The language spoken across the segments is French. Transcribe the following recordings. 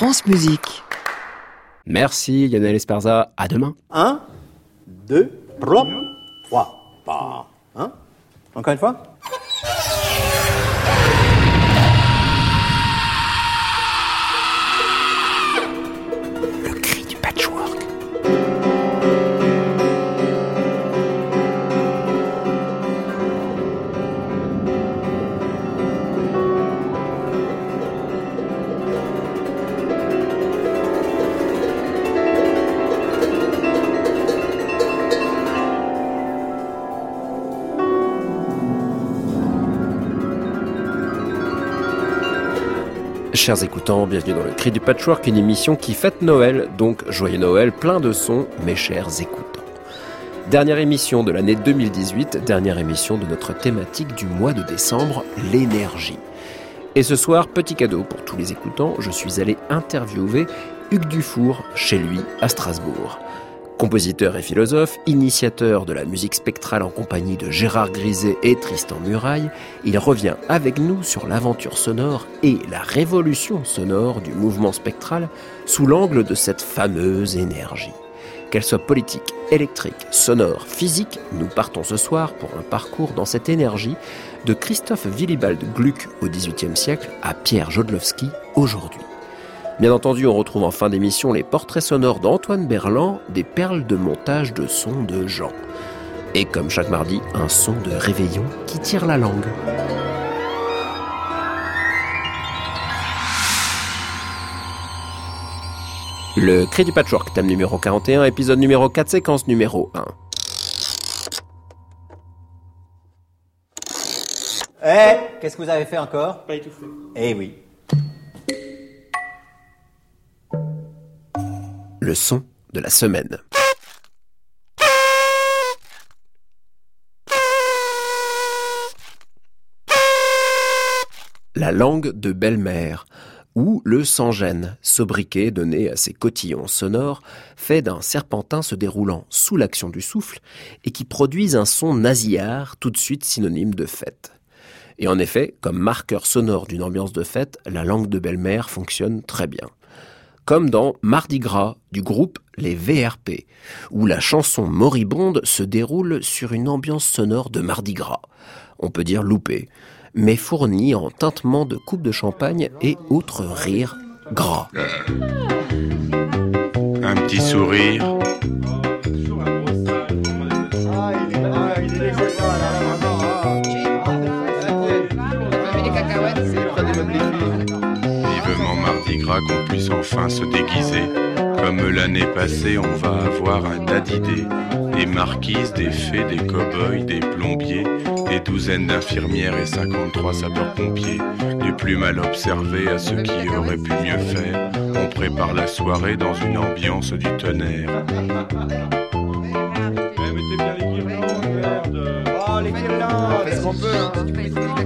France Musique. Merci Lionel Esparza, à demain. 1, 2, 3, 3, 1. Encore une fois? Chers écoutants, bienvenue dans le Cri du Patchwork, une émission qui fête Noël, donc joyeux Noël, plein de sons, mes chers écoutants. Dernière émission de l'année 2018, dernière émission de notre thématique du mois de décembre, l'énergie. Et ce soir, petit cadeau pour tous les écoutants, je suis allé interviewer Hugues Dufour chez lui à Strasbourg. Compositeur et philosophe, initiateur de la musique spectrale en compagnie de Gérard Griset et Tristan Muraille, il revient avec nous sur l'aventure sonore et la révolution sonore du mouvement spectral sous l'angle de cette fameuse énergie. Qu'elle soit politique, électrique, sonore, physique, nous partons ce soir pour un parcours dans cette énergie de Christophe Willibald Gluck au XVIIIe siècle à Pierre Jodlowski aujourd'hui. Bien entendu, on retrouve en fin d'émission les portraits sonores d'Antoine Berland, des perles de montage de sons de Jean. Et comme chaque mardi, un son de réveillon qui tire la langue. Le cri du patchwork, thème numéro 41, épisode numéro 4, séquence numéro 1. Eh, qu'est-ce que vous avez fait encore? Pas étouffé. Eh oui. Le son de la semaine. La langue de belle-mère, ou le sans-gêne, sobriquet donné à ces cotillons sonores, fait d'un serpentin se déroulant sous l'action du souffle et qui produisent un son nasillard tout de suite synonyme de fête. Et en effet, comme marqueur sonore d'une ambiance de fête, la langue de belle-mère fonctionne très bien comme dans Mardi Gras du groupe Les VRP, où la chanson moribonde se déroule sur une ambiance sonore de Mardi Gras, on peut dire loupé, mais fournie en tintement de coupes de champagne et autres rires gras. Un petit sourire. Qu'on puisse enfin se déguiser. Comme l'année passée, on va avoir un tas d'idées. Des marquises, des fées, des cow-boys, des plombiers, des douzaines d'infirmières et 53 sapeurs-pompiers. Du plus mal observé à ceux qui auraient pu mieux faire. On prépare la soirée dans une ambiance du tonnerre.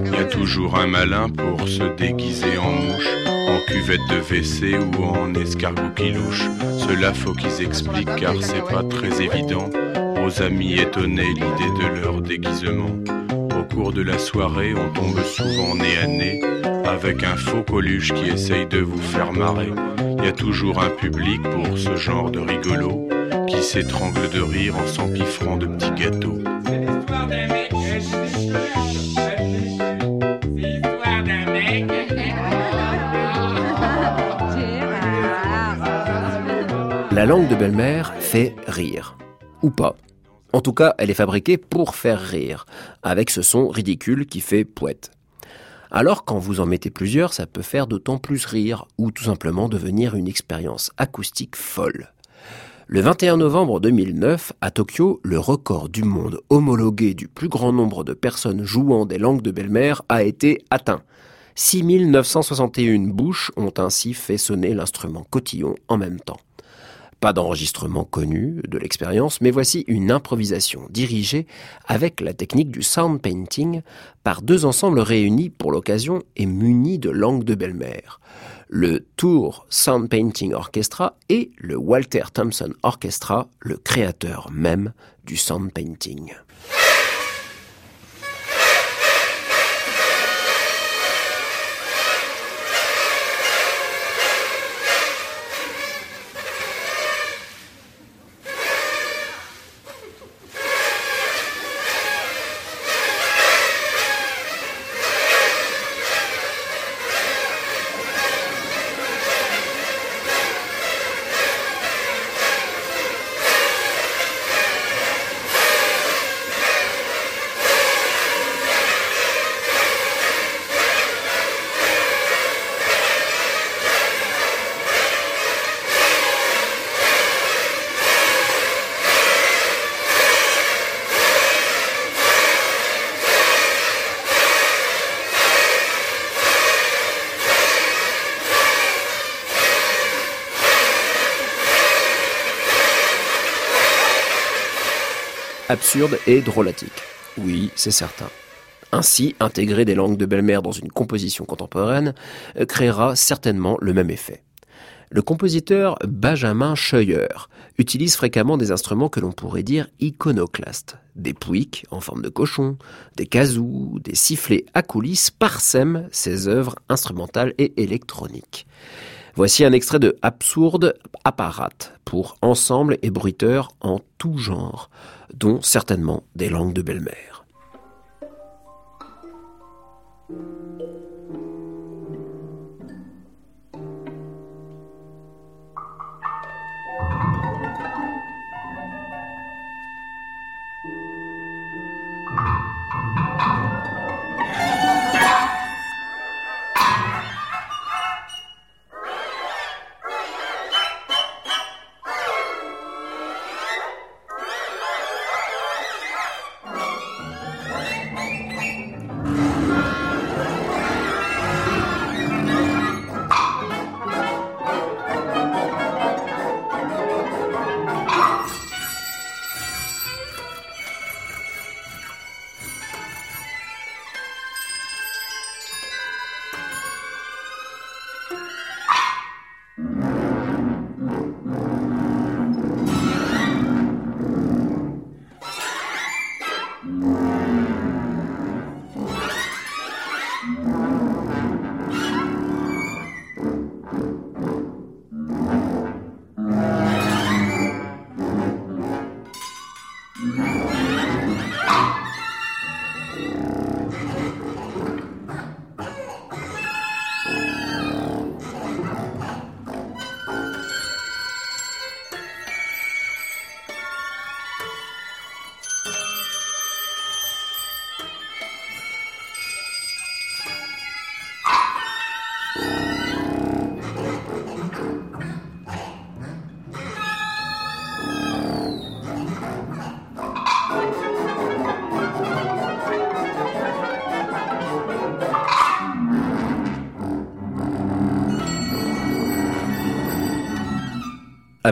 Il y a toujours un malin pour se déguiser en mouche en cuvette de WC ou en escargot qui louche. Cela faut qu'ils expliquent car c'est pas très évident aux amis étonnés l'idée de leur déguisement. Au cours de la soirée, on tombe souvent nez à nez avec un faux coluche qui essaye de vous faire marrer. Il y a toujours un public pour ce genre de rigolo qui s'étrangle de rire en s'empiffrant de petits gâteaux. La langue de belle-mère fait rire. Ou pas. En tout cas, elle est fabriquée pour faire rire, avec ce son ridicule qui fait poète. Alors quand vous en mettez plusieurs, ça peut faire d'autant plus rire, ou tout simplement devenir une expérience acoustique folle. Le 21 novembre 2009, à Tokyo, le record du monde homologué du plus grand nombre de personnes jouant des langues de belle-mère a été atteint. 6961 bouches ont ainsi fait sonner l'instrument cotillon en même temps. Pas d'enregistrement connu de l'expérience, mais voici une improvisation dirigée avec la technique du sound painting par deux ensembles réunis pour l'occasion et munis de langue de belle-mère. Le Tour Sound Painting Orchestra et le Walter Thompson Orchestra, le créateur même du sound painting. Absurde et drôlatique. Oui, c'est certain. Ainsi, intégrer des langues de belle-mère dans une composition contemporaine euh, créera certainement le même effet. Le compositeur Benjamin Scheuer utilise fréquemment des instruments que l'on pourrait dire iconoclastes. Des pouics en forme de cochon, des kazoo, des sifflets à coulisses parsèment ses œuvres instrumentales et électroniques. Voici un extrait de Absurde Apparat pour ensemble et bruiteurs en tout genre, dont certainement des langues de belle-mère.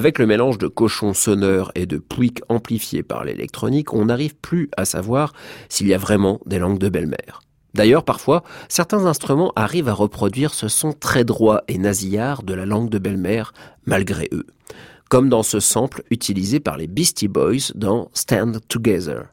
Avec le mélange de cochons sonneurs et de pouics amplifiés par l'électronique, on n'arrive plus à savoir s'il y a vraiment des langues de belle-mère. D'ailleurs, parfois, certains instruments arrivent à reproduire ce son très droit et nasillard de la langue de belle-mère, malgré eux. Comme dans ce sample utilisé par les Beastie Boys dans Stand Together.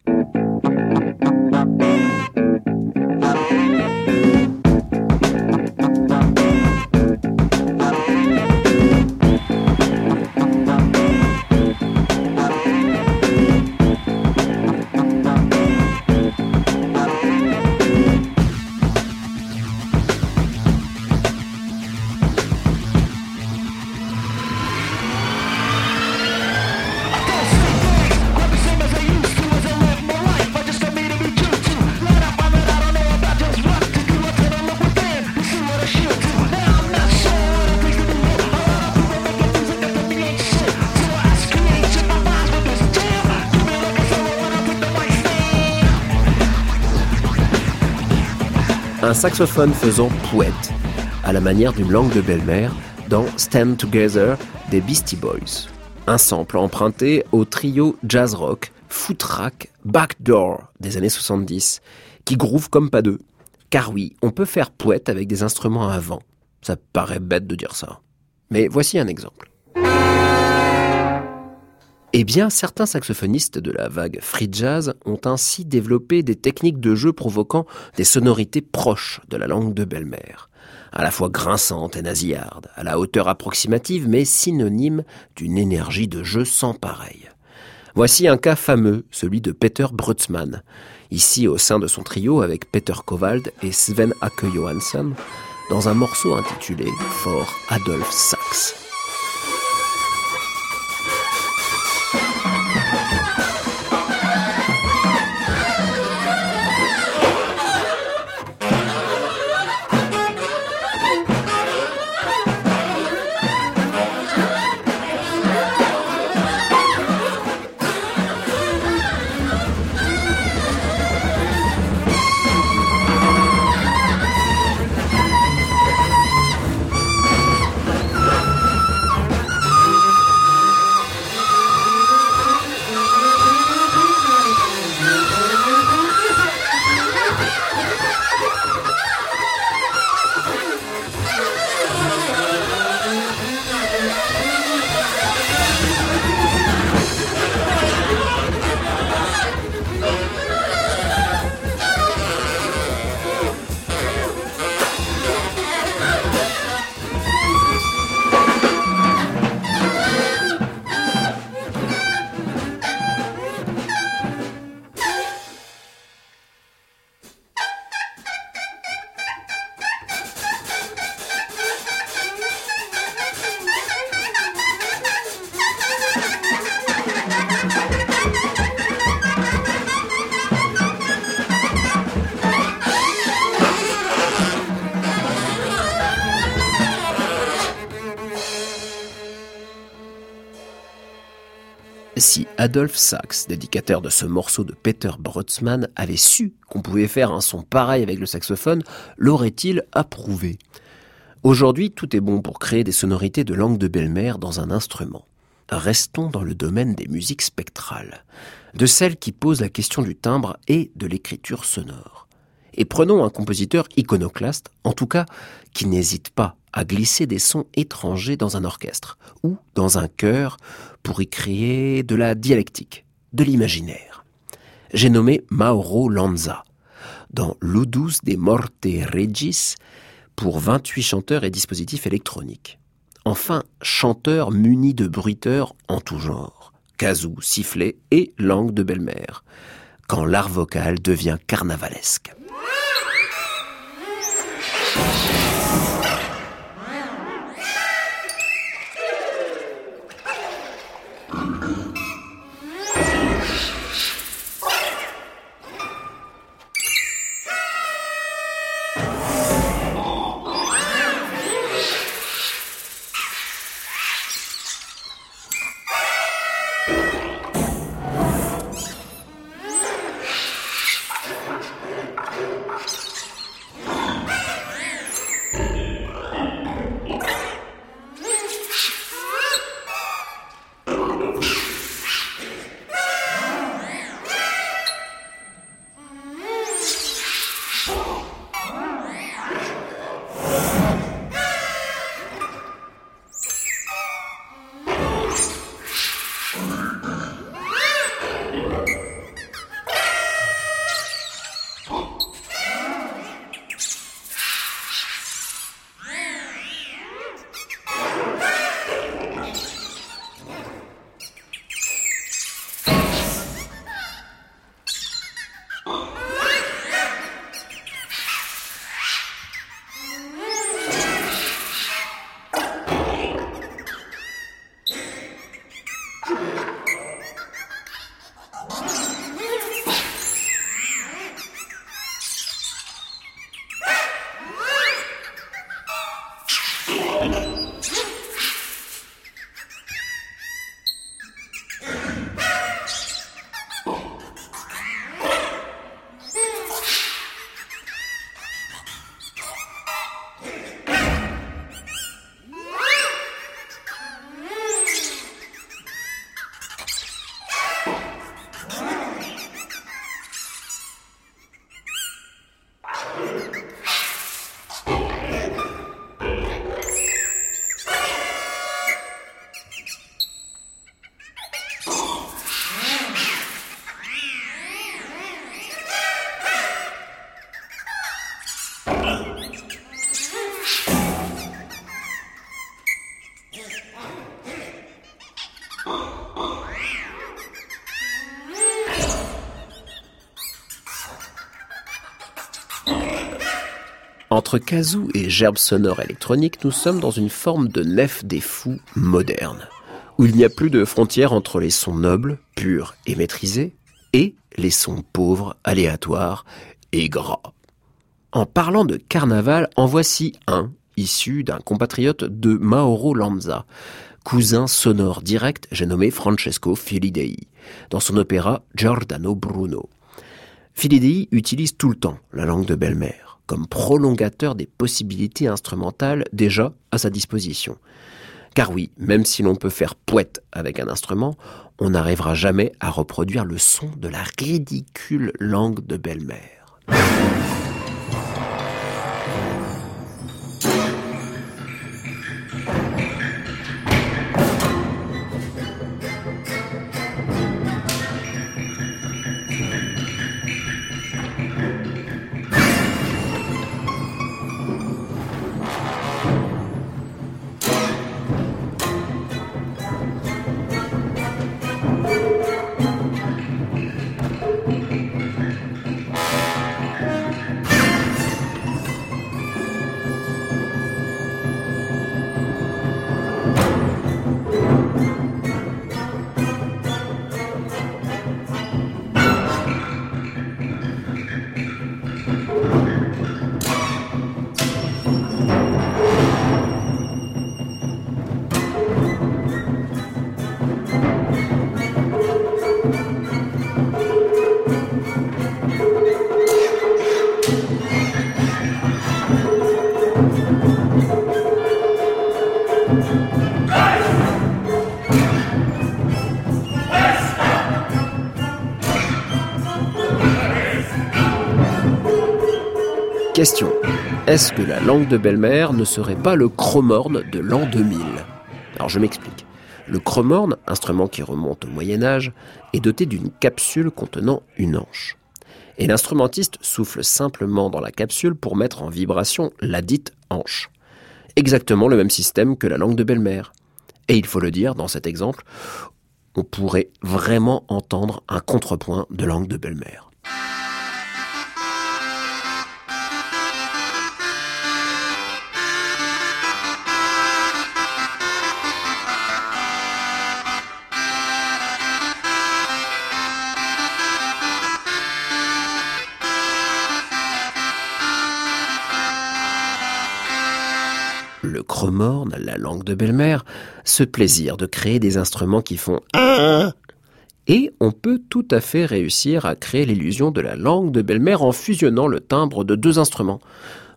Un saxophone faisant poète, à la manière d'une langue de belle-mère, dans Stand Together des Beastie Boys. Un sample emprunté au trio jazz rock Footrack Backdoor des années 70, qui groove comme pas deux. Car oui, on peut faire poète avec des instruments à vent. Ça paraît bête de dire ça. Mais voici un exemple. Eh bien, certains saxophonistes de la vague free jazz ont ainsi développé des techniques de jeu provoquant des sonorités proches de la langue de belle-mère, à la fois grinçantes et nasillardes, à la hauteur approximative mais synonyme d'une énergie de jeu sans pareil. Voici un cas fameux, celui de Peter Brutzmann, ici au sein de son trio avec Peter Kovald et Sven Ake Johansson, dans un morceau intitulé For Adolf Sax. Adolf Sachs, dédicateur de ce morceau de Peter Brotzmann, avait su qu'on pouvait faire un son pareil avec le saxophone, l'aurait-il approuvé? Aujourd'hui, tout est bon pour créer des sonorités de langue de belle-mère dans un instrument. Restons dans le domaine des musiques spectrales, de celles qui posent la question du timbre et de l'écriture sonore. Et prenons un compositeur iconoclaste, en tout cas, qui n'hésite pas à glisser des sons étrangers dans un orchestre ou dans un chœur pour y créer de la dialectique, de l'imaginaire. J'ai nommé Mauro Lanza. Dans Ludus de Morte Regis, pour 28 chanteurs et dispositifs électroniques. Enfin, chanteurs munis de bruiteurs en tout genre, kazoo, sifflet et langue de belle-mère, quand l'art vocal devient carnavalesque. Entre kazoo et gerbe sonore électronique, nous sommes dans une forme de nef des fous moderne, où il n'y a plus de frontière entre les sons nobles, purs et maîtrisés, et les sons pauvres, aléatoires et gras. En parlant de carnaval, en voici un, issu d'un compatriote de Mauro Lanza, cousin sonore direct, j'ai nommé Francesco Filidei, dans son opéra Giordano Bruno. Filidei utilise tout le temps la langue de belle-mère comme prolongateur des possibilités instrumentales déjà à sa disposition. Car oui, même si l'on peut faire poète avec un instrument, on n'arrivera jamais à reproduire le son de la ridicule langue de belle-mère. Est-ce que la langue de belle-mère ne serait pas le chromorne de l'an 2000 Alors je m'explique. Le chromorne, instrument qui remonte au Moyen Âge, est doté d'une capsule contenant une hanche. Et l'instrumentiste souffle simplement dans la capsule pour mettre en vibration la dite hanche. Exactement le même système que la langue de belle-mère. Et il faut le dire, dans cet exemple, on pourrait vraiment entendre un contrepoint de langue de belle-mère. Le cremorne, la langue de belle-mère, ce plaisir de créer des instruments qui font et on peut tout à fait réussir à créer l'illusion de la langue de belle-mère en fusionnant le timbre de deux instruments,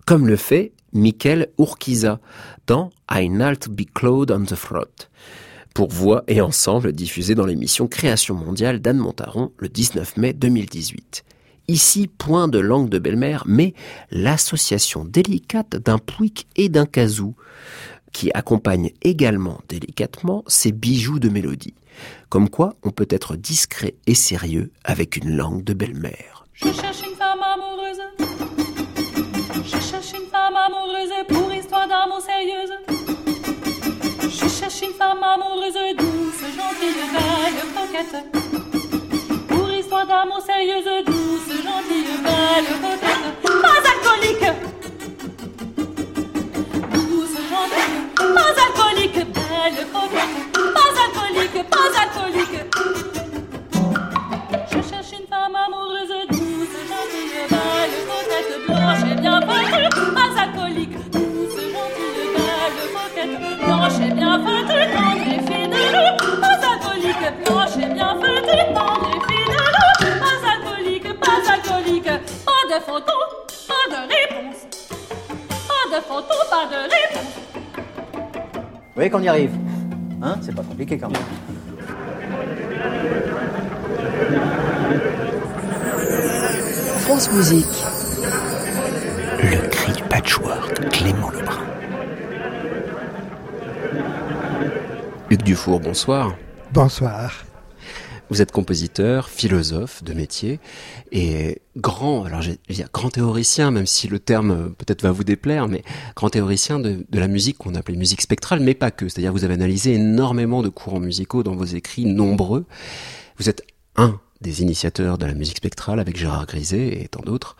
comme le fait Michael Urquiza dans I Nalt Be Cloud on the Throat, pour voix et ensemble diffusé dans l'émission Création mondiale d'Anne Montaron le 19 mai 2018. Ici, point de langue de belle-mère, mais l'association délicate d'un pouic et d'un kazoo, qui accompagne également délicatement ces bijoux de mélodie. Comme quoi, on peut être discret et sérieux avec une langue de belle-mère. Je cherche une femme amoureuse. Je cherche une femme amoureuse pour histoire d'amour sérieuse. Je cherche une femme amoureuse douce, gentille, belle, coquette. Pour histoire d'amour sérieuse, douce. Pas alcoolique. Douce, gentille, pas alcoolique, Vous voyez qu'on y arrive Hein C'est pas compliqué quand même. France Musique. Le cri du patchwork, Clément Lebrun. Luc Dufour, bonsoir. Bonsoir. Vous êtes compositeur, philosophe de métier et grand, alors j'ai grand théoricien, même si le terme euh, peut-être va vous déplaire, mais grand théoricien de, de la musique qu'on appelait musique spectrale, mais pas que. C'est-à-dire vous avez analysé énormément de courants musicaux dans vos écrits nombreux. Vous êtes un des initiateurs de la musique spectrale avec Gérard Griset et tant d'autres.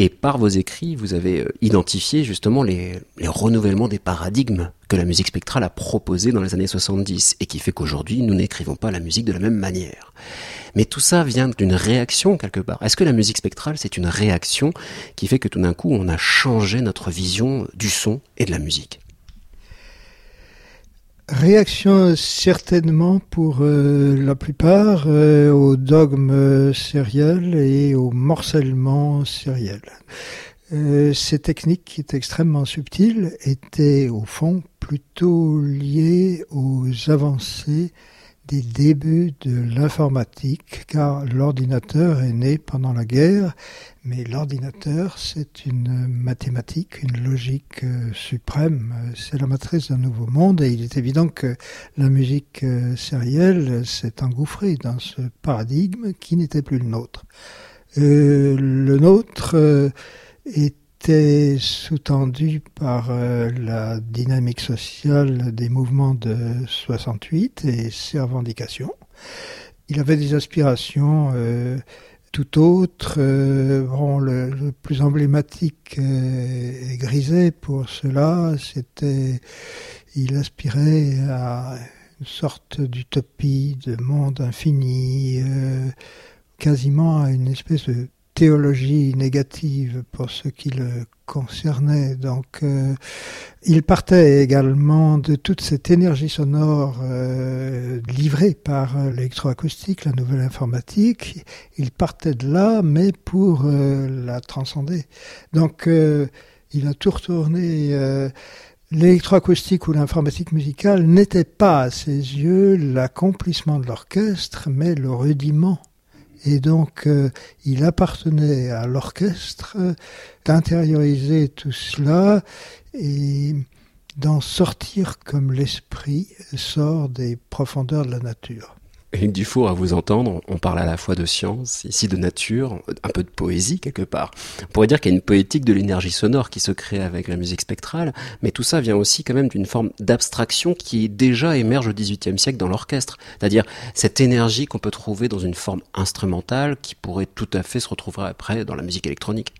Et par vos écrits, vous avez euh, identifié justement les, les renouvellements des paradigmes que la musique spectrale a proposés dans les années 70 et qui fait qu'aujourd'hui, nous n'écrivons pas la musique de la même manière. Mais tout ça vient d'une réaction quelque part. Est-ce que la musique spectrale, c'est une réaction qui fait que tout d'un coup, on a changé notre vision du son et de la musique? Réaction certainement pour euh, la plupart euh, au dogme euh, et au morcellement sériel. Euh, ces techniques qui étaient extrêmement subtiles étaient au fond plutôt liées aux avancées des débuts de l'informatique, car l'ordinateur est né pendant la guerre, mais l'ordinateur c'est une mathématique, une logique euh, suprême, euh, c'est la matrice d'un nouveau monde, et il est évident que la musique euh, sérielle s'est engouffrée dans ce paradigme qui n'était plus le nôtre. Euh, le nôtre euh, était sous-tendu par euh, la dynamique sociale des mouvements de 68 et ses revendications. Il avait des aspirations euh, tout autres. euh, bon, le, le plus emblématique et grisé pour cela, c'était il aspirait à une sorte d'utopie, de monde infini, quasiment à une espèce de théologie négative pour ce qui le concernait. Donc, euh, il partait également de toute cette énergie sonore euh, livrée par l'électroacoustique, la nouvelle informatique. Il partait de là, mais pour euh, la transcender. Donc, il a tout retourné. L'électroacoustique ou l'informatique musicale n'était pas à ses yeux l'accomplissement de l'orchestre, mais le rudiment. Et donc, euh, il appartenait à l'orchestre d'intérioriser tout cela et d'en sortir comme l'esprit sort des profondeurs de la nature. Hugues Dufour, à vous entendre, on parle à la fois de science, ici de nature, un peu de poésie quelque part. On pourrait dire qu'il y a une poétique de l'énergie sonore qui se crée avec la musique spectrale, mais tout ça vient aussi quand même d'une forme d'abstraction qui déjà émerge au XVIIIe siècle dans l'orchestre. C'est-à-dire cette énergie qu'on peut trouver dans une forme instrumentale qui pourrait tout à fait se retrouver après dans la musique électronique.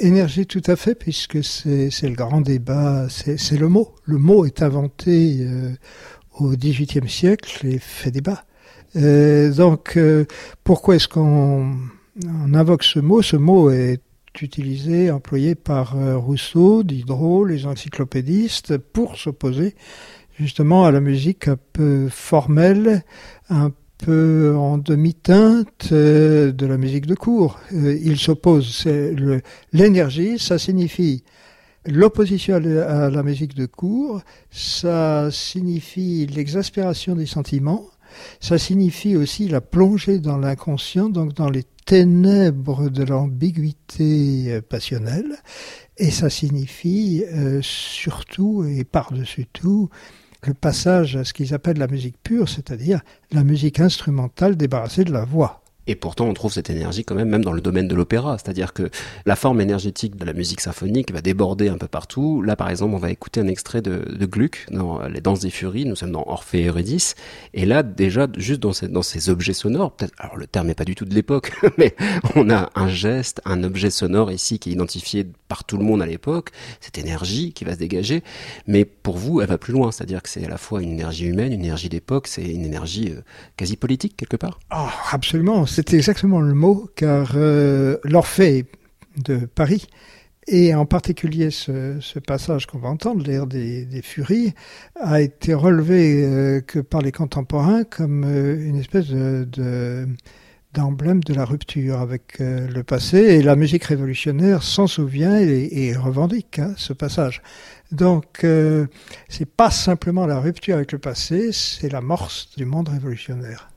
Énergie tout à fait, puisque c'est le grand débat, c'est le mot. Le mot est inventé euh, au XVIIIe siècle et fait débat. Euh, donc, euh, pourquoi est-ce qu'on invoque ce mot? Ce mot est utilisé, employé par euh, Rousseau, Diderot, les encyclopédistes, pour s'opposer justement à la musique un peu formelle, un peu en demi-teinte de la musique de cours. il s'oppose. L'énergie, ça signifie L'opposition à la musique de cours, ça signifie l'exaspération des sentiments, ça signifie aussi la plongée dans l'inconscient, donc dans les ténèbres de l'ambiguïté passionnelle, et ça signifie euh, surtout et par-dessus tout le passage à ce qu'ils appellent la musique pure, c'est-à-dire la musique instrumentale débarrassée de la voix. Et pourtant, on trouve cette énergie quand même, même dans le domaine de l'opéra. C'est-à-dire que la forme énergétique de la musique symphonique va déborder un peu partout. Là, par exemple, on va écouter un extrait de, Gluck dans Les Danses des Furies. Nous sommes dans Orphée et Eurydice. Et là, déjà, juste dans ces, dans ces objets sonores, peut-être, alors le terme n'est pas du tout de l'époque, mais on a un geste, un objet sonore ici qui est identifié par tout le monde à l'époque, cette énergie qui va se dégager. Mais pour vous, elle va plus loin. C'est-à-dire que c'est à la fois une énergie humaine, une énergie d'époque, c'est une énergie euh, quasi politique quelque part. Oh, absolument c'est exactement le mot, car euh, l'Orphée de Paris, et en particulier ce, passage qu'on va entendre, l'air des, Furies, a été relevé euh, que par les contemporains comme euh, une espèce de, d'emblème de la rupture avec le passé, et la musique révolutionnaire s'en souvient et, revendique hein, ce passage. Donc, c'est pas simplement la rupture avec le passé, c'est l'amorce du monde révolutionnaire.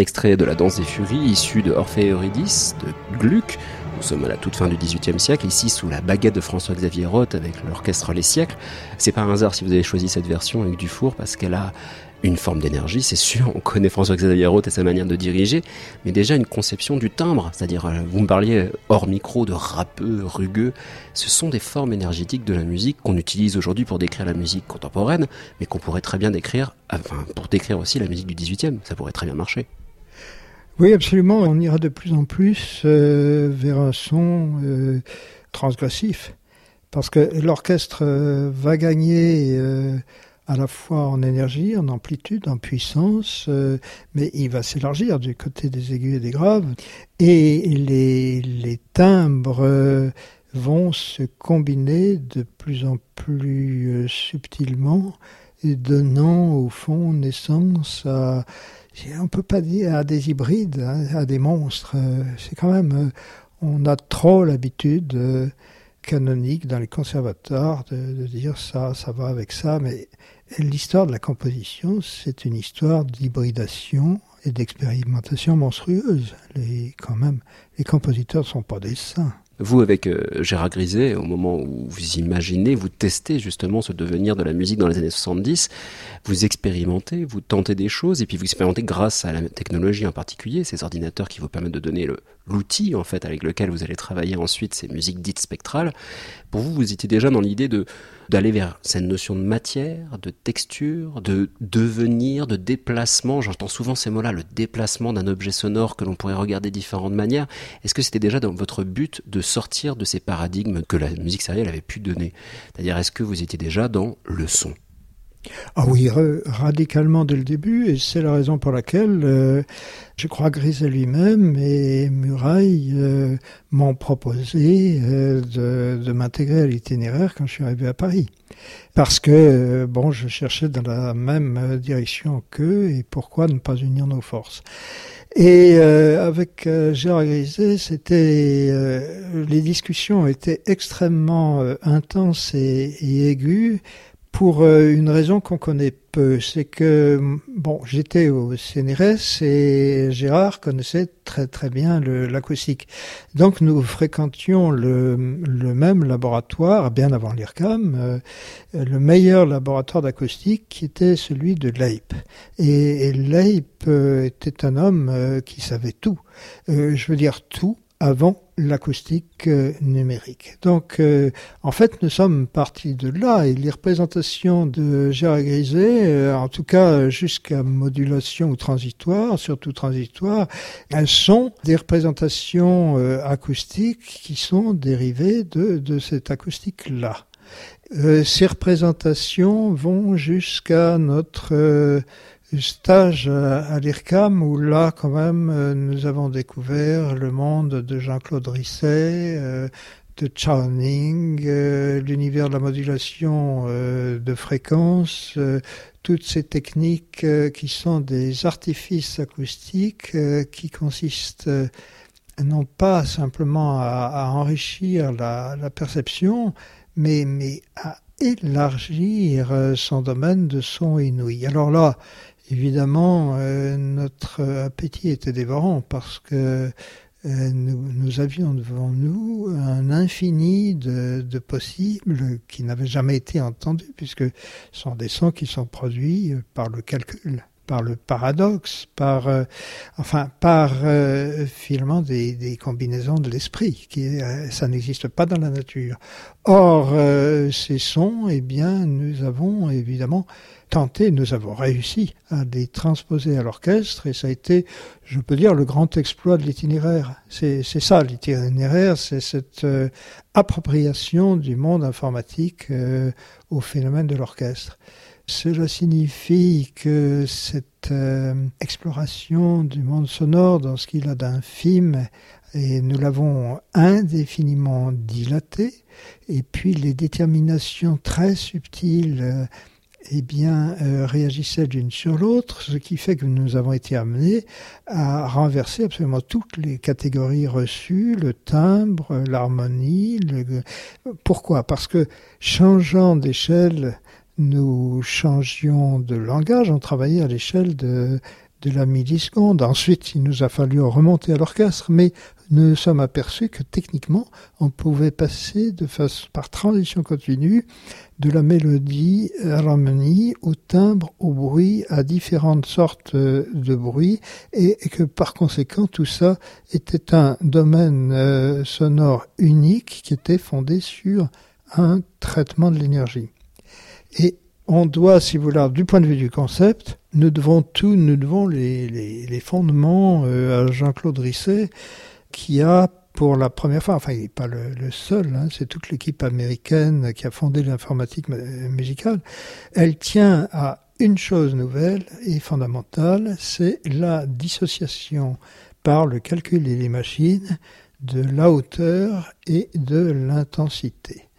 Extrait de la Danse des Furies, issu de Orphée et Eurydice, de Gluck. Nous sommes à la toute fin du XVIIIe siècle, ici sous la baguette de François-Xavier Roth avec l'orchestre Les Siècles. C'est pas un hasard si vous avez choisi cette version avec Dufour, parce qu'elle a une forme d'énergie, c'est sûr, on connaît François-Xavier Roth et sa manière de diriger, mais déjà une conception du timbre, c'est-à-dire, euh, vous me parliez hors micro de rappeux, rugueux, ce sont des formes énergétiques de la musique qu'on utilise aujourd'hui pour décrire la musique contemporaine, mais qu'on pourrait très bien décrire, enfin, pour décrire aussi la musique du 18e, ça pourrait très bien marcher. Oui, absolument. On ira de plus en plus euh, vers un son euh, transgressif, parce que l'orchestre euh, va gagner à la fois en énergie, en amplitude, en puissance, mais il va s'élargir du côté des aigus et des graves. Et les, timbres vont se combiner de plus en plus subtilement, donnant au fond naissance à, on peut pas dire à des hybrides, hein, à des monstres. C'est quand même, on a trop l'habitude canonique dans les conservateurs de, de, dire ça, ça va avec ça, mais l'histoire de la composition, c'est une histoire d'hybridation et d'expérimentation monstrueuse. Les, quand même, les compositeurs ne sont pas des saints. Vous, avec euh, Gérard Griset, au moment où vous imaginez, vous testez justement ce devenir de la musique dans les années 70, vous expérimentez, vous tentez des choses, et puis vous expérimentez grâce à la technologie en particulier, ces ordinateurs qui vous permettent de donner l'outil en fait avec lequel vous allez travailler ensuite ces musiques dites spectrales. Pour vous, vous étiez déjà dans l'idée de d'aller vers cette notion de matière, de texture, de devenir, de déplacement. J'entends souvent ces mots-là, le déplacement d'un objet sonore que l'on pourrait regarder de différentes manières. Est-ce que c'était déjà dans votre but de sortir de ces paradigmes que la musique sérielle avait pu donner? C'est-à-dire, est-ce que vous étiez déjà dans le son? Ah oui, radicalement dès le début, et c'est la raison pour laquelle euh, je crois Griset lui-même et Muraille euh, m'ont proposé euh, de, m'intégrer à l'itinéraire quand je suis arrivé à Paris. Parce que, bon, je cherchais dans la même direction qu'eux, et pourquoi ne pas unir nos forces? Et avec Gérard Griset, c'était les discussions étaient extrêmement intenses et aiguës pour euh, une raison qu'on connaît peu, c'est que bon, j'étais au CNRS et Gérard connaissait très très bien l'acoustique. Donc nous fréquentions le, même laboratoire bien avant l'IRCAM, euh, le meilleur laboratoire d'acoustique qui était celui de Leip. Et, et Leip euh, était un homme qui savait tout. je veux dire tout avant l'acoustique euh, numérique. Donc, euh, en fait, nous sommes partis de là et les représentations de Gérard Griset, euh, en tout cas jusqu'à modulation ou transitoire, surtout transitoire, elles sont des représentations acoustiques qui sont dérivées de, de cette acoustique-là. ces représentations vont jusqu'à notre stage à l'IRCAM où là, quand même, euh, nous avons découvert le monde de Jean-Claude Risset, euh, de Chowning, euh, l'univers de la modulation de fréquence, toutes ces techniques qui sont des artifices acoustiques qui consistent non pas simplement à, enrichir la, perception, mais, mais à élargir son domaine de son inouï. Alors là, Évidemment, euh, notre appétit était dévorant parce que euh, nous, avions devant nous un infini de, de possibles qui n'avaient jamais été entendus, puisque ce sont des sons qui sont produits par le calcul par le paradoxe, par euh, enfin par euh, finalement des, combinaisons de l'esprit, qui euh, ça n'existe pas dans la nature. Or ces sons, eh bien, nous avons évidemment tenté, nous avons réussi à les transposer à l'orchestre, et ça a été, je peux dire, le grand exploit de l'itinéraire. C'est ça l'itinéraire, c'est cette appropriation du monde informatique au phénomène de l'orchestre. Cela signifie que cette euh, exploration du monde sonore dans ce qu'il a d'infime, et nous l'avons indéfiniment dilaté, et puis les déterminations très subtiles euh, eh bien, euh, réagissaient l'une sur l'autre, ce qui fait que nous avons été amenés à renverser absolument toutes les catégories reçues, le timbre, l'harmonie. Le... Pourquoi? Parce que changeant d'échelle nous changions de langage, on travaillait à l'échelle de, la milliseconde. Ensuite, il nous a fallu remonter à l'orchestre, mais nous sommes aperçus que techniquement, on pouvait passer de façon, par transition continue de la mélodie à l'harmonie, au timbre, au bruit, à différentes sortes de bruits, et, que par conséquent, tout ça était un domaine euh, sonore unique qui était fondé sur un traitement de l'énergie. Et on doit, si vous voulez, du point de vue du concept, nous devons tout, nous devons les, fondements euh, à Jean-Claude Risset, qui a pour la première fois, enfin il n'est pas le, le seul, hein, c'est toute l'équipe américaine qui a fondé l'informatique musicale, elle tient à une chose nouvelle et fondamentale, c'est la dissociation par le calcul et les machines de la hauteur et de l'intensité.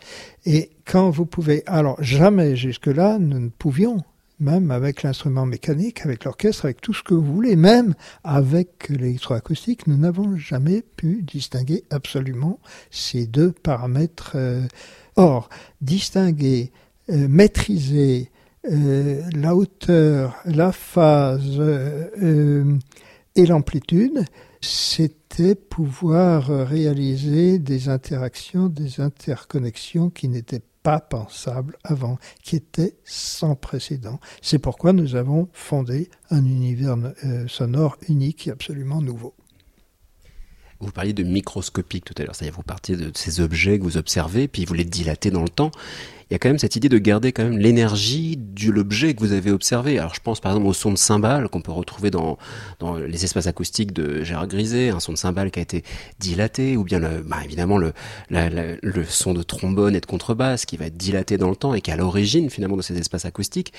Et quand vous pouvez, alors jamais jusque-là, nous ne pouvions, même avec l'instrument mécanique, avec l'orchestre, avec tout ce que vous voulez, même avec l'électroacoustique, nous n'avons jamais pu distinguer absolument ces deux paramètres. Euh. Or, distinguer, euh, maîtriser euh, la hauteur, la phase et l'amplitude, c'était pouvoir réaliser des interactions, des interconnexions qui n'étaient pas pensables avant, qui étaient sans précédent. C'est pourquoi nous avons fondé un univers euh, sonore unique et absolument nouveau. Vous parliez de microscopique tout à l'heure, c'est-à-dire vous partiez de ces objets que vous observez, puis vous les dilatez dans le temps il y a quand même cette idée de garder quand même l'énergie de l'objet que vous avez observé. Alors je pense par exemple au son de cymbale qu'on peut retrouver dans, dans les espaces acoustiques de Gérard Griset, un son de cymbale qui a été dilaté, ou bien le, bah, évidemment le, le son de trombone et de contrebasse qui va être dilaté dans le temps et qui est à l'origine finalement de ces espaces acoustiques.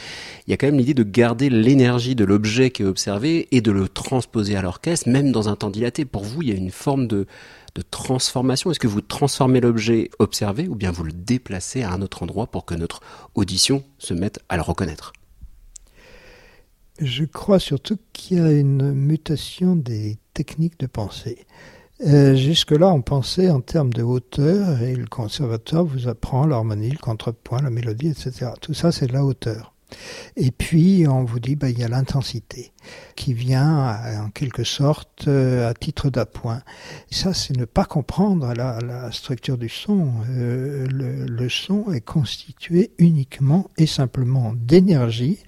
Il y a quand même l'idée de garder l'énergie de l'objet qui est observé et de le transposer à l'orchestre, même dans un temps dilaté. Pour vous, il y a une forme de de transformation Est-ce que vous transformez l'objet observé ou bien vous le déplacez à un autre endroit pour que notre audition se mette à le reconnaître? Je crois surtout qu'il y a une mutation des techniques de pensée. Euh, jusque-là, on pensait en termes de hauteur et le conservateur vous apprend l'harmonie, le contrepoint, la mélodie, etc. Tout ça, c'est de la hauteur. Et puis, on vous dit, bah, il y a l'intensité qui vient en quelque sorte euh, à titre d'appoint. Ça, c'est ne pas comprendre la, structure du son. Euh, le, le, son est constitué uniquement et simplement d'énergie,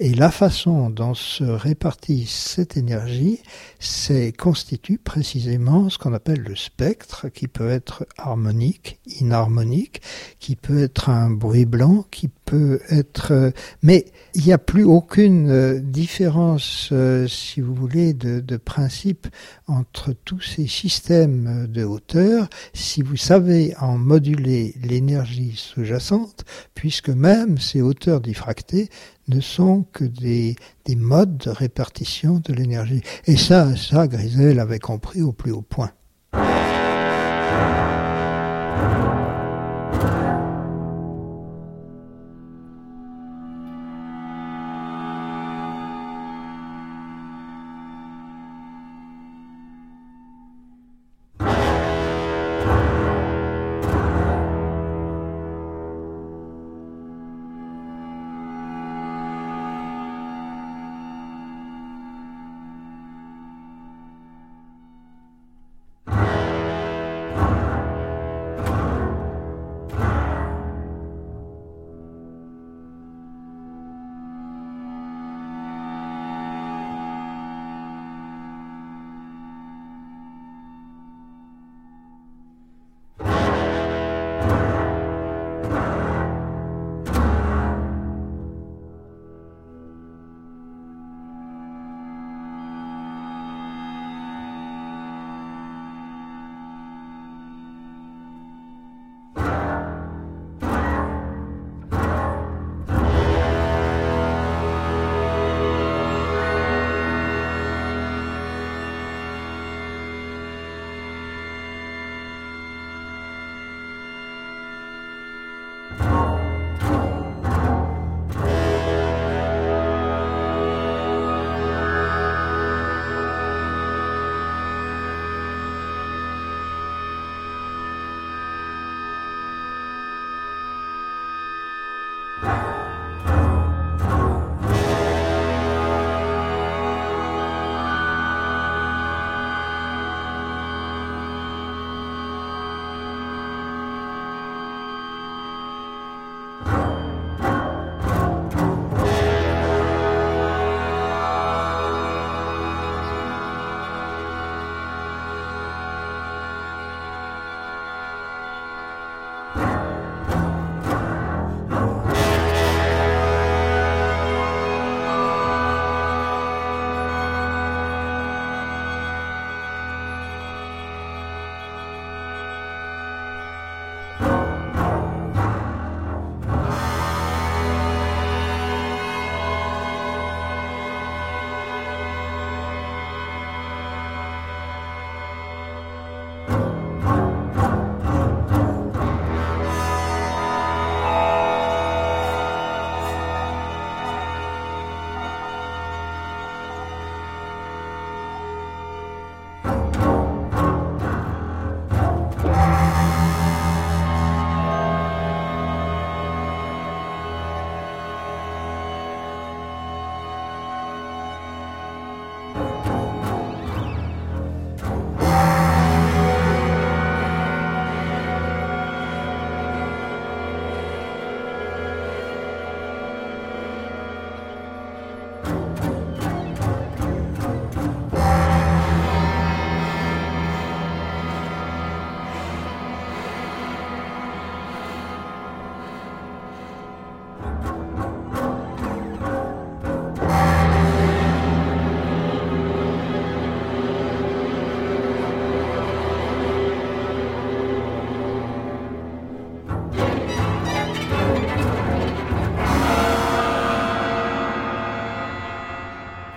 et la façon dont se répartit cette énergie, c'est constitue précisément ce qu'on appelle le spectre, qui peut être harmonique, inharmonique, qui peut être un bruit blanc, qui peut être... Euh, mais il n'y a plus aucune différence euh, si vous voulez, de, de, principe entre tous ces systèmes de hauteur, si vous savez en moduler l'énergie sous-jacente, puisque même ces hauteurs diffractées ne sont que des, des modes de répartition de l'énergie. Et ça, ça, Grisel avait compris au plus haut point.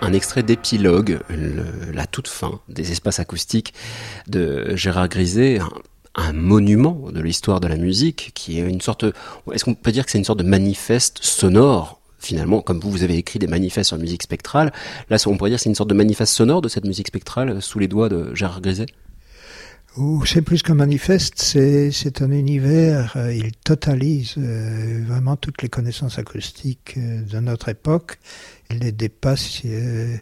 Un extrait d'épilogue, la toute fin des espaces acoustiques de Gérard Griset, un, monument de l'histoire de la musique, qui est une sorte, est-ce qu'on peut dire que c'est une sorte de manifeste sonore finalement, comme vous, vous avez écrit des manifestes sur la musique spectrale, là, on pourrait dire c'est une sorte de manifeste sonore de cette musique spectrale sous les doigts de Gérard Griset c'est plus qu'un manifeste, c'est un univers, euh, il totalise euh, vraiment toutes les connaissances acoustiques euh, de notre époque, il les dépasse et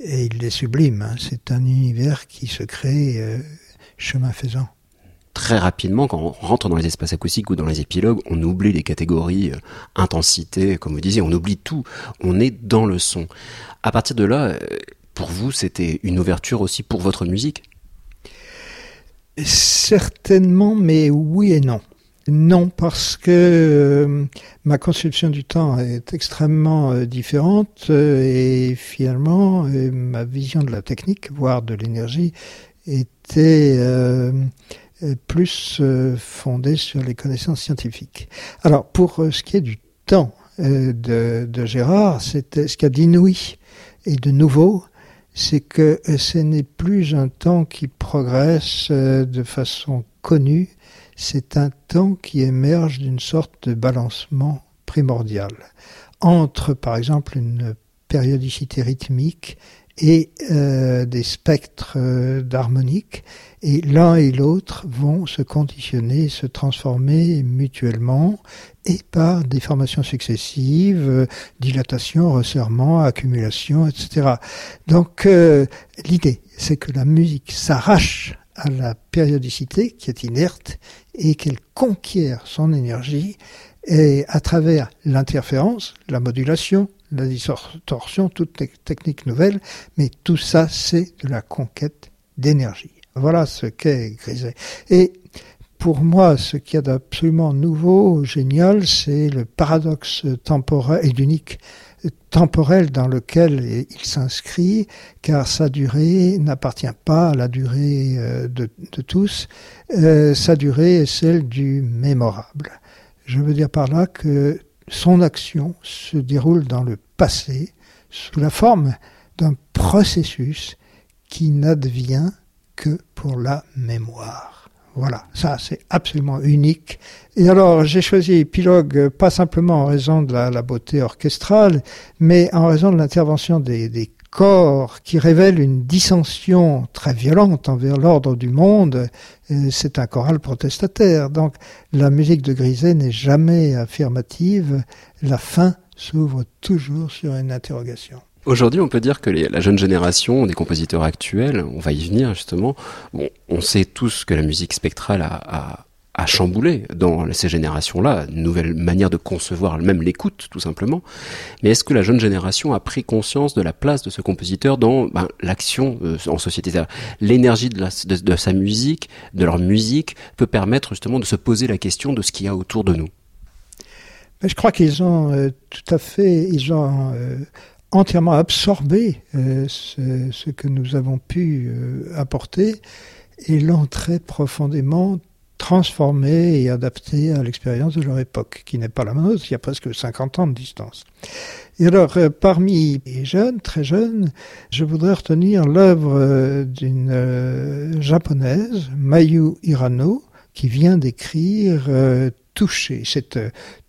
il les sublime. Hein. C'est un univers qui se crée chemin faisant. Très rapidement, quand on rentre dans les espaces acoustiques ou dans les épilogues, on oublie les catégories intensité, comme vous disiez, on oublie tout. On est dans le son. À partir de là, pour vous, c'était une ouverture aussi pour votre musique? Certainement, mais oui et non. Non, parce que euh, ma conception du temps est extrêmement euh, différente euh, et finalement ma vision de la technique, voire de l'énergie, était plus fondée sur les connaissances scientifiques. Alors pour ce qui est du temps de, Gérard, c'était ce qu'il y a d'inouï et de nouveau, c'est que ce n'est plus un temps qui progresse euh, de façon connue, c'est un temps qui émerge d'une sorte de balancement primordial. Entre, par exemple, une périodicité rythmique et euh, des spectres euh, d'harmonique, et l'un et l'autre vont se conditionner, se transformer mutuellement, et par des formations successives, euh, dilatation, resserrement, accumulation, etc. Donc l'idée, c'est que la musique s'arrache à la périodicité qui est inerte et qu'elle conquiert son énergie et à travers l'interférence, la modulation, la distorsion, toutes les techniques nouvelles, mais tout ça, c'est de la conquête d'énergie. Voilà ce qu'est Griset. Et pour moi, ce qu'il y a d'absolument nouveau, génial, c'est le paradoxe temporel et l'unique temporel dans lequel il s'inscrit, car sa durée n'appartient pas à la durée euh, de, tous, euh, sa durée est celle du mémorable. Je veux dire par là que son action se déroule dans le passé sous la forme d'un processus qui n'advient que pour la mémoire. Voilà, ça c'est absolument unique. Et alors j'ai choisi épilogue pas simplement en raison de la, beauté orchestrale, mais en raison de l'intervention des, des corps qui révèle une dissension très violente envers l'ordre du monde, c'est un choral protestataire. Donc la musique de Griset n'est jamais affirmative, la fin s'ouvre toujours sur une interrogation. Aujourd'hui, on peut dire que la jeune génération des compositeurs actuels, on va y venir justement, bon, on sait tous que la musique spectrale a à chambouler dans ces générations-là, une nouvelle manière de concevoir même l'écoute, tout simplement. Mais est-ce que la jeune génération a pris conscience de la place de ce compositeur dans ben, l'action euh, en société? L'énergie de, de, sa musique, de leur musique, peut permettre justement de se poser la question de ce qu'il y a autour de nous? je crois qu'ils ont euh, tout à fait, ils ont euh, entièrement absorbé ce, ce, que nous avons pu apporter et l'ont très profondément transformés et adaptés à l'expérience de leur époque, qui n'est pas la nôtre, il y a presque 50 ans de distance. Et alors, euh, parmi les jeunes, très jeunes, je voudrais retenir l'œuvre euh, d'une euh, japonaise, Mayu Hirano, qui vient d'écrire Toucher. C'est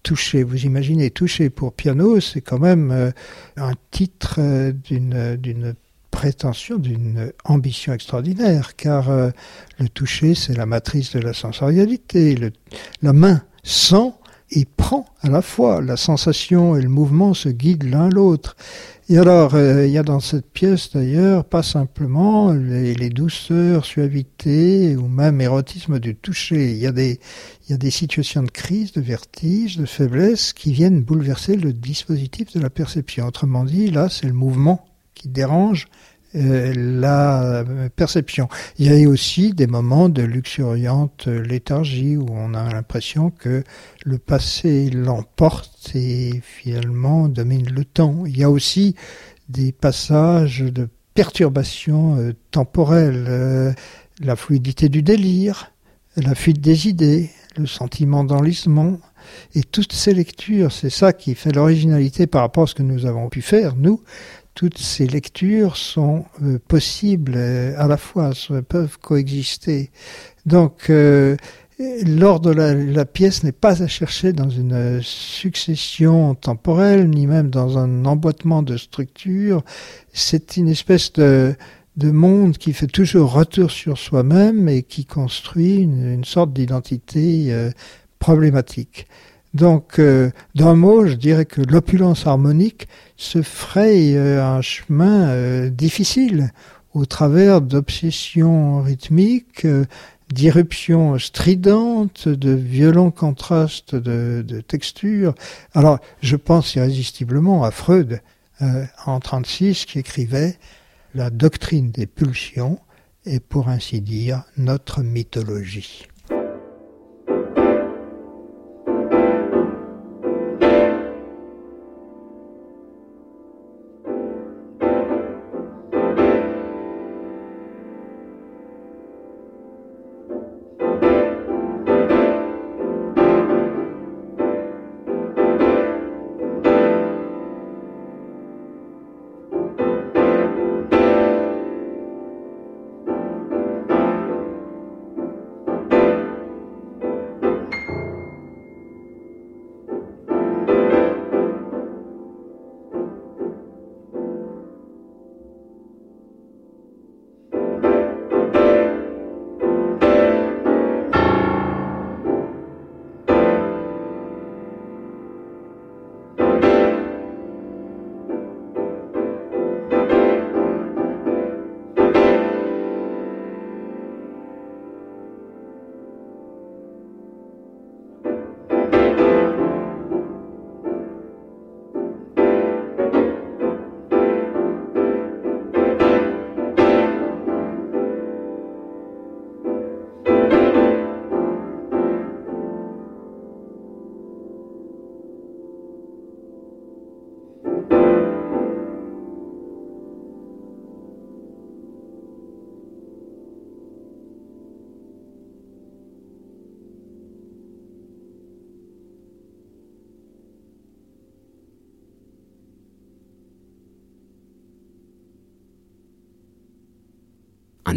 Toucher, vous imaginez, Toucher pour piano, c'est quand même un titre d'une prétention d'une ambition extraordinaire, car euh, le toucher, c'est la matrice de la sensorialité. la main sent et prend à la fois. La sensation et le mouvement se guident l'un l'autre. Et alors, euh, il y a dans cette pièce d'ailleurs pas simplement les, douceurs, suavités ou même érotisme du toucher. Il y, y a des situations de crise, de vertige, de faiblesse qui viennent bouleverser le dispositif de la perception. Autrement dit, là, c'est le mouvement qui dérange euh, la perception. Il y a aussi des moments de luxuriante léthargie où on a l'impression que le passé l'emporte et finalement domine le temps. Il y a aussi des passages de perturbation euh, temporelle, euh, la fluidité du délire, la fuite des idées, le sentiment d'enlisement. Et toutes ces lectures, c'est ça qui fait l'originalité par rapport à ce que nous avons pu faire, nous, toutes ces lectures sont euh, possibles euh, à la fois, peuvent coexister. Donc, euh, l'ordre de la, pièce n'est pas à chercher dans une succession temporelle, ni même dans un emboîtement de structures. C'est une espèce de, de monde qui fait toujours retour sur soi-même et qui construit une, sorte d'identité problématique. Donc, euh, d'un mot, je dirais que l'opulence harmonique se fraye euh, un chemin difficile au travers d'obsessions rythmiques, d'irruptions stridentes, de violents contrastes de, de textures. Alors, je pense irrésistiblement à Freud en 36 qui écrivait la doctrine des pulsions est pour ainsi dire notre mythologie.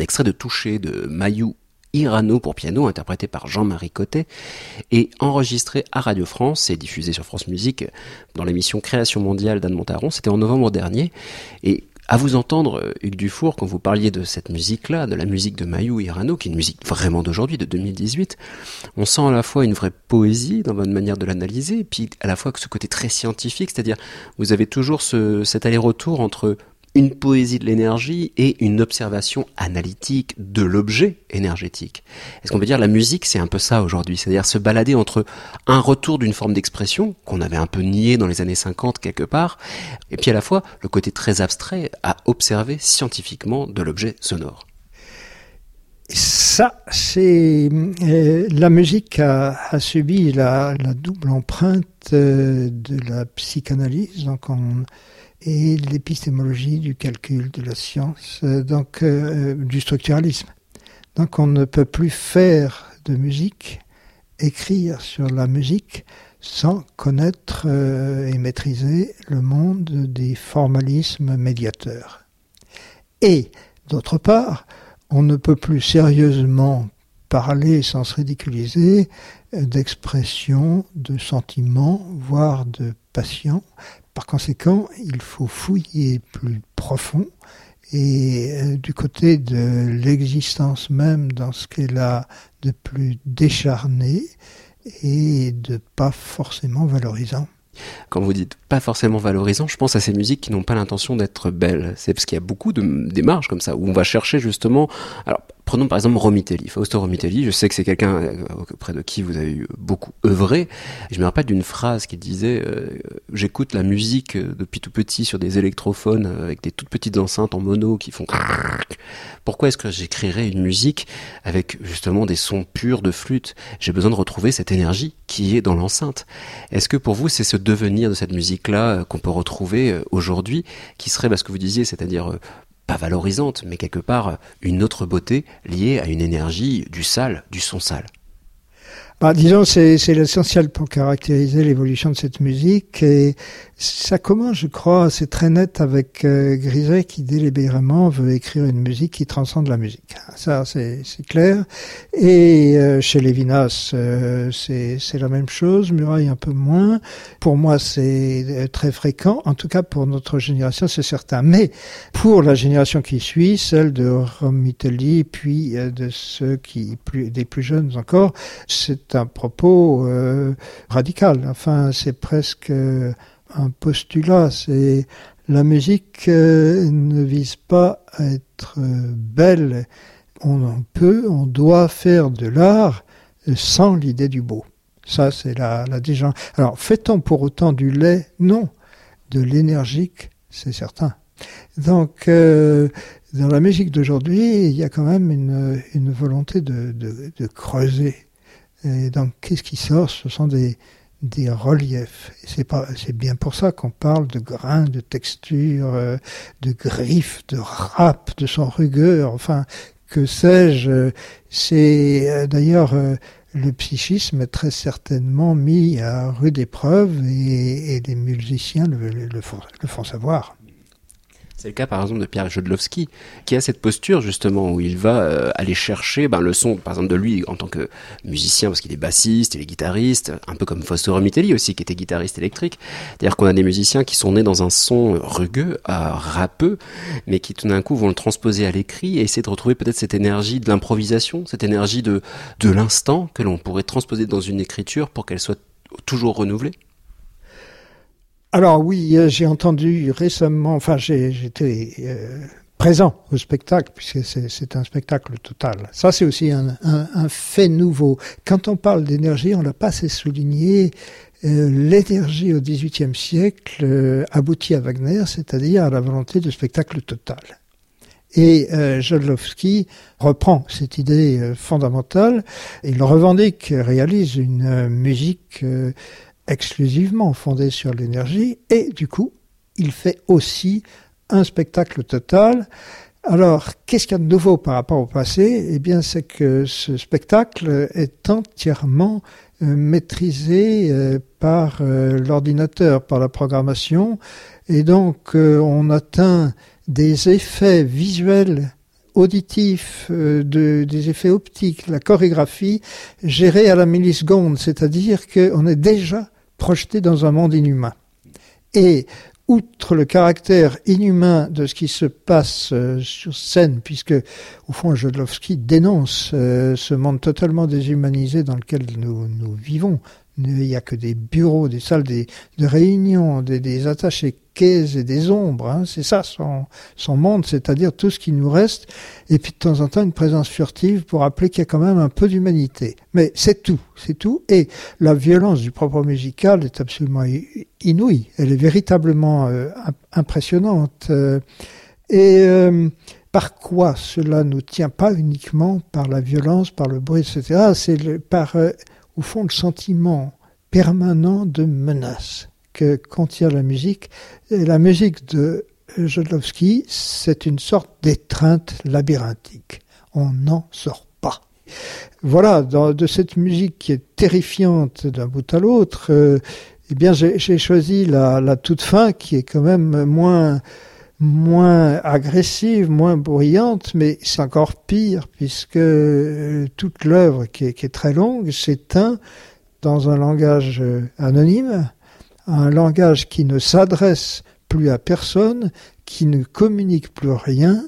Extrait de Toucher de Mayou Irano pour piano, interprété par Jean-Marie Cotet, et enregistré à Radio France et diffusé sur France Musique dans l'émission Création mondiale d'Anne Montaron. C'était en novembre dernier. Et à vous entendre, Hugues Dufour, quand vous parliez de cette musique-là, de la musique de Mayou Irano, qui est une musique vraiment d'aujourd'hui, de 2018, on sent à la fois une vraie poésie dans votre manière de l'analyser, et puis à la fois ce côté très scientifique, c'est-à-dire vous avez toujours ce, cet aller-retour entre une poésie de l'énergie et une observation analytique de l'objet énergétique. Est-ce qu'on peut dire la musique, c'est un peu ça aujourd'hui, c'est-à-dire se balader entre un retour d'une forme d'expression qu'on avait un peu nié dans les années 50 quelque part, et puis à la fois le côté très abstrait à observer scientifiquement de l'objet sonore. Ça, c'est euh, la musique a, subi la, la, double empreinte euh, de la psychanalyse, donc on et l'épistémologie du calcul, de la science, euh, donc euh, du structuralisme. Donc on ne peut plus faire de musique, écrire sur la musique sans connaître euh, et maîtriser le monde des formalismes médiateurs. Et d'autre part, on ne peut plus sérieusement parler sans se ridiculiser d'expression, de sentiments, voire de passion, par conséquent, il faut fouiller plus profond et euh, du côté de l'existence même dans ce qu'elle a de plus décharné et de pas forcément valorisant. Quand vous dites pas forcément valorisant, je pense à ces musiques qui n'ont pas l'intention d'être belles. C'est parce qu'il y a beaucoup de démarches comme ça où on va chercher justement. Prenons par exemple Romitelli, Fausto Romitelli, je sais que c'est quelqu'un euh, auprès de qui vous avez beaucoup œuvré. Je me rappelle d'une phrase qui disait euh, J'écoute la musique euh, depuis tout petit sur des électrophones avec des toutes petites enceintes en mono qui font... Pourquoi est-ce que j'écrirais une musique avec justement des sons purs de flûte J'ai besoin de retrouver cette énergie qui est dans l'enceinte. Est-ce que pour vous c'est ce devenir de cette musique-là qu'on peut retrouver aujourd'hui, qui serait bah, ce que vous disiez, c'est-à-dire pas valorisante, mais quelque part une autre beauté liée à une énergie du sale, du son sale. Bah, disons, c'est l'essentiel pour caractériser l'évolution de cette musique. Et ça commence, je crois, c'est très net avec euh, Griset qui délibérément veut écrire une musique qui transcende la musique. Ça, c'est clair. Et euh, chez Lévinas, euh, c'est la même chose. Muraille un peu moins. Pour moi, c'est euh, très fréquent. En tout cas, pour notre génération, c'est certain. Mais pour la génération qui suit, celle de Romitelli, puis de ceux qui, plus, des plus jeunes encore, c'est un propos radical. Enfin, c'est presque un postulat, c'est la musique euh, ne vise pas à être euh, belle. On peut, on doit faire de l'art sans l'idée du beau. Ça, c'est la, la Alors, fait-on pour autant du lait? Non. De l'énergique, c'est certain. Donc, euh, dans la musique d'aujourd'hui, il y a quand même une, volonté de creuser. Et donc, qu'est-ce qui sort? Ce sont des, des reliefs. C'est bien pour ça qu'on parle de grains, de textures, euh, de griffes, de rap, de son rugueur, enfin, que sais-je? C'est euh, d'ailleurs euh, le psychisme est très certainement mis à rude épreuve et, les musiciens le font savoir. C'est le cas par exemple de Pierre Jodlowski, qui a cette posture justement où il va euh, aller chercher ben, le son, par exemple de lui en tant que musicien, parce qu'il est bassiste, il est guitariste, un peu comme Fausto Romitelli aussi, qui était guitariste électrique. C'est-à-dire qu'on a des musiciens qui sont nés dans un son rugueux, à rappeux, mais qui tout d'un coup vont le transposer à l'écrit et essayer de retrouver peut-être cette énergie de l'improvisation, cette énergie de, de l'instant que l'on pourrait transposer dans une écriture pour qu'elle soit toujours renouvelée. Alors oui, euh, j'ai entendu récemment, enfin j'étais euh, présent au spectacle, puisque c'est un spectacle total. Ça, c'est aussi un, fait nouveau. Quand on parle d'énergie, on l'a pas assez souligné. Euh, l'énergie au XVIIIe siècle aboutit à Wagner, c'est-à-dire à la volonté de spectacle total. Et euh, Jodlowski reprend cette idée fondamentale. Il revendique, réalise une musique exclusivement fondé sur l'énergie et du coup, il fait aussi un spectacle total. Alors, qu'est-ce qu'il y a de nouveau par rapport au passé? Eh bien, c'est que ce spectacle est entièrement euh, maîtrisé euh, par euh, l'ordinateur, par la programmation, et donc on atteint des effets visuels auditifs, de, des effets optiques, la chorégraphie gérée à la milliseconde, c'est-à-dire qu'on est déjà projeté dans un monde inhumain. Et outre le caractère inhumain de ce qui se passe euh, sur scène, puisque au fond Jodlowski dénonce euh, ce monde totalement déshumanisé dans lequel nous, nous vivons, il n'y a que des bureaux, des salles de réunion, des, des attachés quais et des ombres. Hein. C'est ça son, monde, c'est-à-dire tout ce qui nous reste. Et puis de temps en temps une présence furtive pour rappeler qu'il y a quand même un peu d'humanité. Mais c'est tout, c'est tout. Et la violence du propre musical est absolument inouïe. Elle est véritablement euh, impressionnante. Euh. et euh, par quoi cela ne tient pas uniquement par la violence, par le bruit, etc. C'est par au fond, le sentiment permanent de menace que contient la musique. Et la musique de Jodlowski, c'est une sorte d'étreinte labyrinthique. On n'en sort pas. Voilà, de cette musique qui est terrifiante d'un bout à l'autre, euh, eh bien, j'ai choisi la, toute fin qui est quand même moins moins agressive, moins bruyante, mais c'est encore pire puisque euh, toute l'œuvre qui, est, très longue s'éteint dans un langage euh, anonyme, un langage qui ne s'adresse plus à personne, qui ne communique plus rien.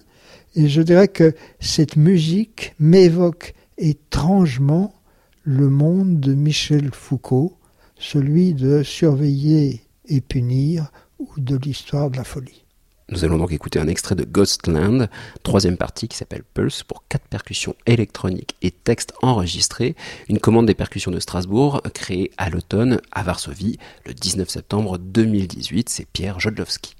Et je dirais que cette musique m'évoque étrangement le monde de Michel Foucault, celui de surveiller et punir ou de l'histoire de la folie. Nous allons donc écouter un extrait de Ghostland, troisième partie qui s'appelle Pulse pour quatre percussions électroniques et textes enregistrés, une commande des percussions de Strasbourg créée à l'automne à Varsovie le 19 septembre 2018. C'est Pierre Jodlowski.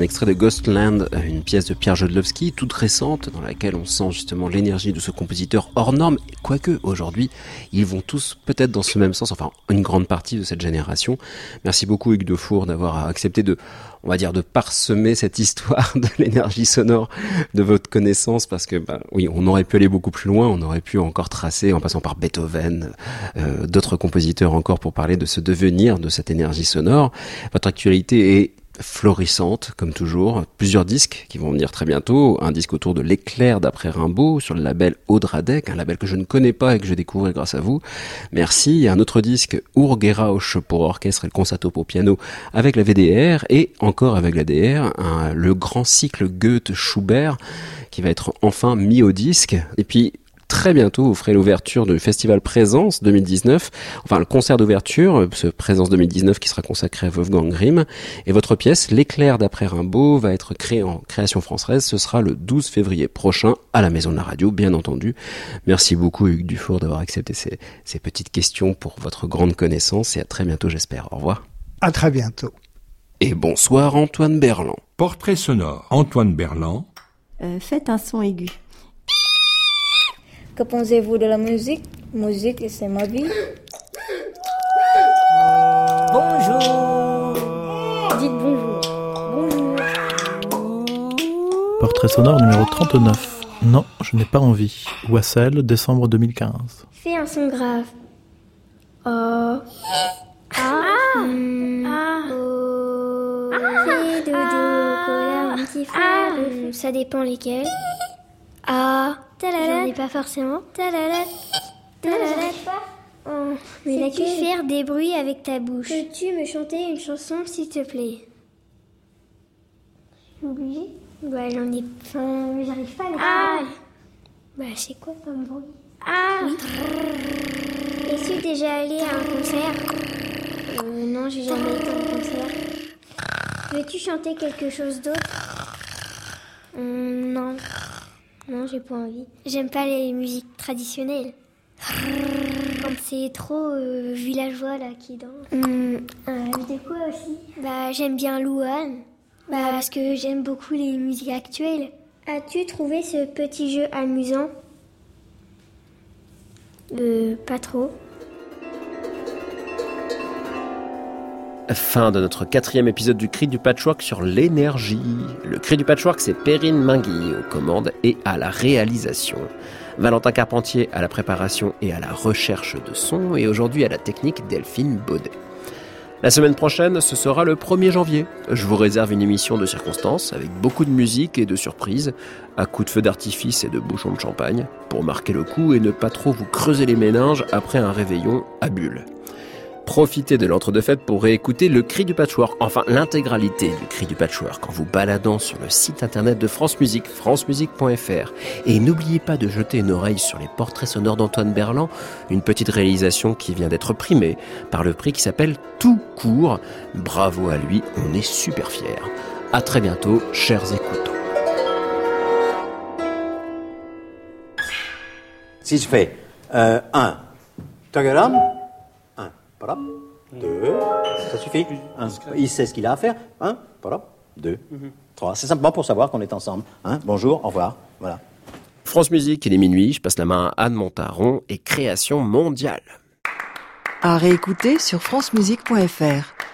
Un extrait de Ghostland, une pièce de Pierre Jodlowski, toute récente, dans laquelle on sent justement l'énergie de ce compositeur hors norme, quoique aujourd'hui, ils vont tous peut-être dans ce même sens, enfin une grande partie de cette génération. Merci beaucoup Hugues Defour d'avoir accepté de, on va dire, de parsemer cette histoire de l'énergie sonore de votre connaissance, parce que, bah, oui, on aurait pu aller beaucoup plus loin, on aurait pu encore tracer, en passant par Beethoven, euh, d'autres compositeurs encore pour parler de ce devenir de cette énergie sonore. Votre actualité est florissante, comme toujours. Plusieurs disques qui vont venir très bientôt. Un disque autour de l'éclair d'après Rimbaud sur le label Audradec, un label que je ne connais pas et que je découvre grâce à vous. Merci. un autre disque Urgerausch pour orchestre et le concerto pour piano avec la VDR et encore avec la DR, le grand cycle Goethe-Schubert qui va être enfin mis au disque. Et puis très bientôt, vous ferez l'ouverture du festival Présence 2019, enfin le concert d'ouverture, ce Présence 2019 qui sera consacré à Wolfgang Grimm. Et votre pièce, L'éclair d'après Rimbaud, va être créée en création française. Ce sera le 12 février prochain à la Maison de la Radio, bien entendu. Merci beaucoup Hugues Dufour d'avoir accepté ces, ces petites questions pour votre grande connaissance et à très bientôt j'espère. Au revoir. À très bientôt. Et bonsoir Antoine Berland. Portrait sonore, Antoine Berland. Euh, faites un son aigu. Que pensez-vous de la musique? Musique, c'est ma vie. Bonjour. Dites bonjour. Bonjour. Portrait sonore numéro 39. Non, je n'ai pas envie. Wassel, décembre 2015. Fais un son grave. Oh. Ah. Hmm. Ah. Oh. Fais dodo au cola, mon petit frère. Hmm, Ça dépend lesquels. Ah. J'en ai pas forcément. Oh, mais là, tu faire des bruits avec ta bouche. Peux-tu me chanter une chanson, s'il te plaît Obligé Bah, j'en ai. Enfin, j'arrive pas à Ah Bah, c'est quoi comme bruit? Ah oui. Es-tu déjà allé à un concert? Euh, Non, j'ai jamais été à un concert. Veux-tu chanter quelque chose d'autre? Hum, Non. Non, j'ai pas envie. J'aime pas les musiques traditionnelles. Quand c'est trop euh, villageois là qui dansent. Hum, euh, de quoi aussi Bah j'aime bien Louane. Bah parce que j'aime beaucoup les musiques actuelles. As-tu trouvé ce petit jeu amusant? Euh, pas trop. Fin de notre quatrième épisode du Cri du Patchwork sur l'énergie. Le Cri du Patchwork, c'est Perrine Mingui aux commandes et à la réalisation. Valentin Carpentier à la préparation et à la recherche de son et aujourd'hui à la technique Delphine Baudet. La semaine prochaine, ce sera le 1er janvier. Je vous réserve une émission de circonstances avec beaucoup de musique et de surprises, à coups de feux d'artifice et de bouchons de champagne, pour marquer le coup et ne pas trop vous creuser les méninges après un réveillon à bulle. Profitez de l'entre-deux-fêtes pour réécouter le cri du patchwork, enfin l'intégralité du cri du patchwork en vous baladant sur le site internet de France Musique, francemusique.fr. Et n'oubliez pas de jeter une oreille sur les portraits sonores d'Antoine Berland, une petite réalisation qui vient d'être primée par le prix qui s'appelle Tout court. Bravo à lui, on est super fiers. À très bientôt, chers écoutants. Si je fais 1, tagaram, 1, voilà, 2, ça suffit. Un, il sait ce qu'il a à faire. 1, voilà, 2, 3. C'est simplement pour savoir qu'on est ensemble. Hein. Bonjour, au revoir. Voilà. France Musique, il est minuit, je passe la main à Anne Montaron et Création mondiale. À réécouter sur francemusique.fr.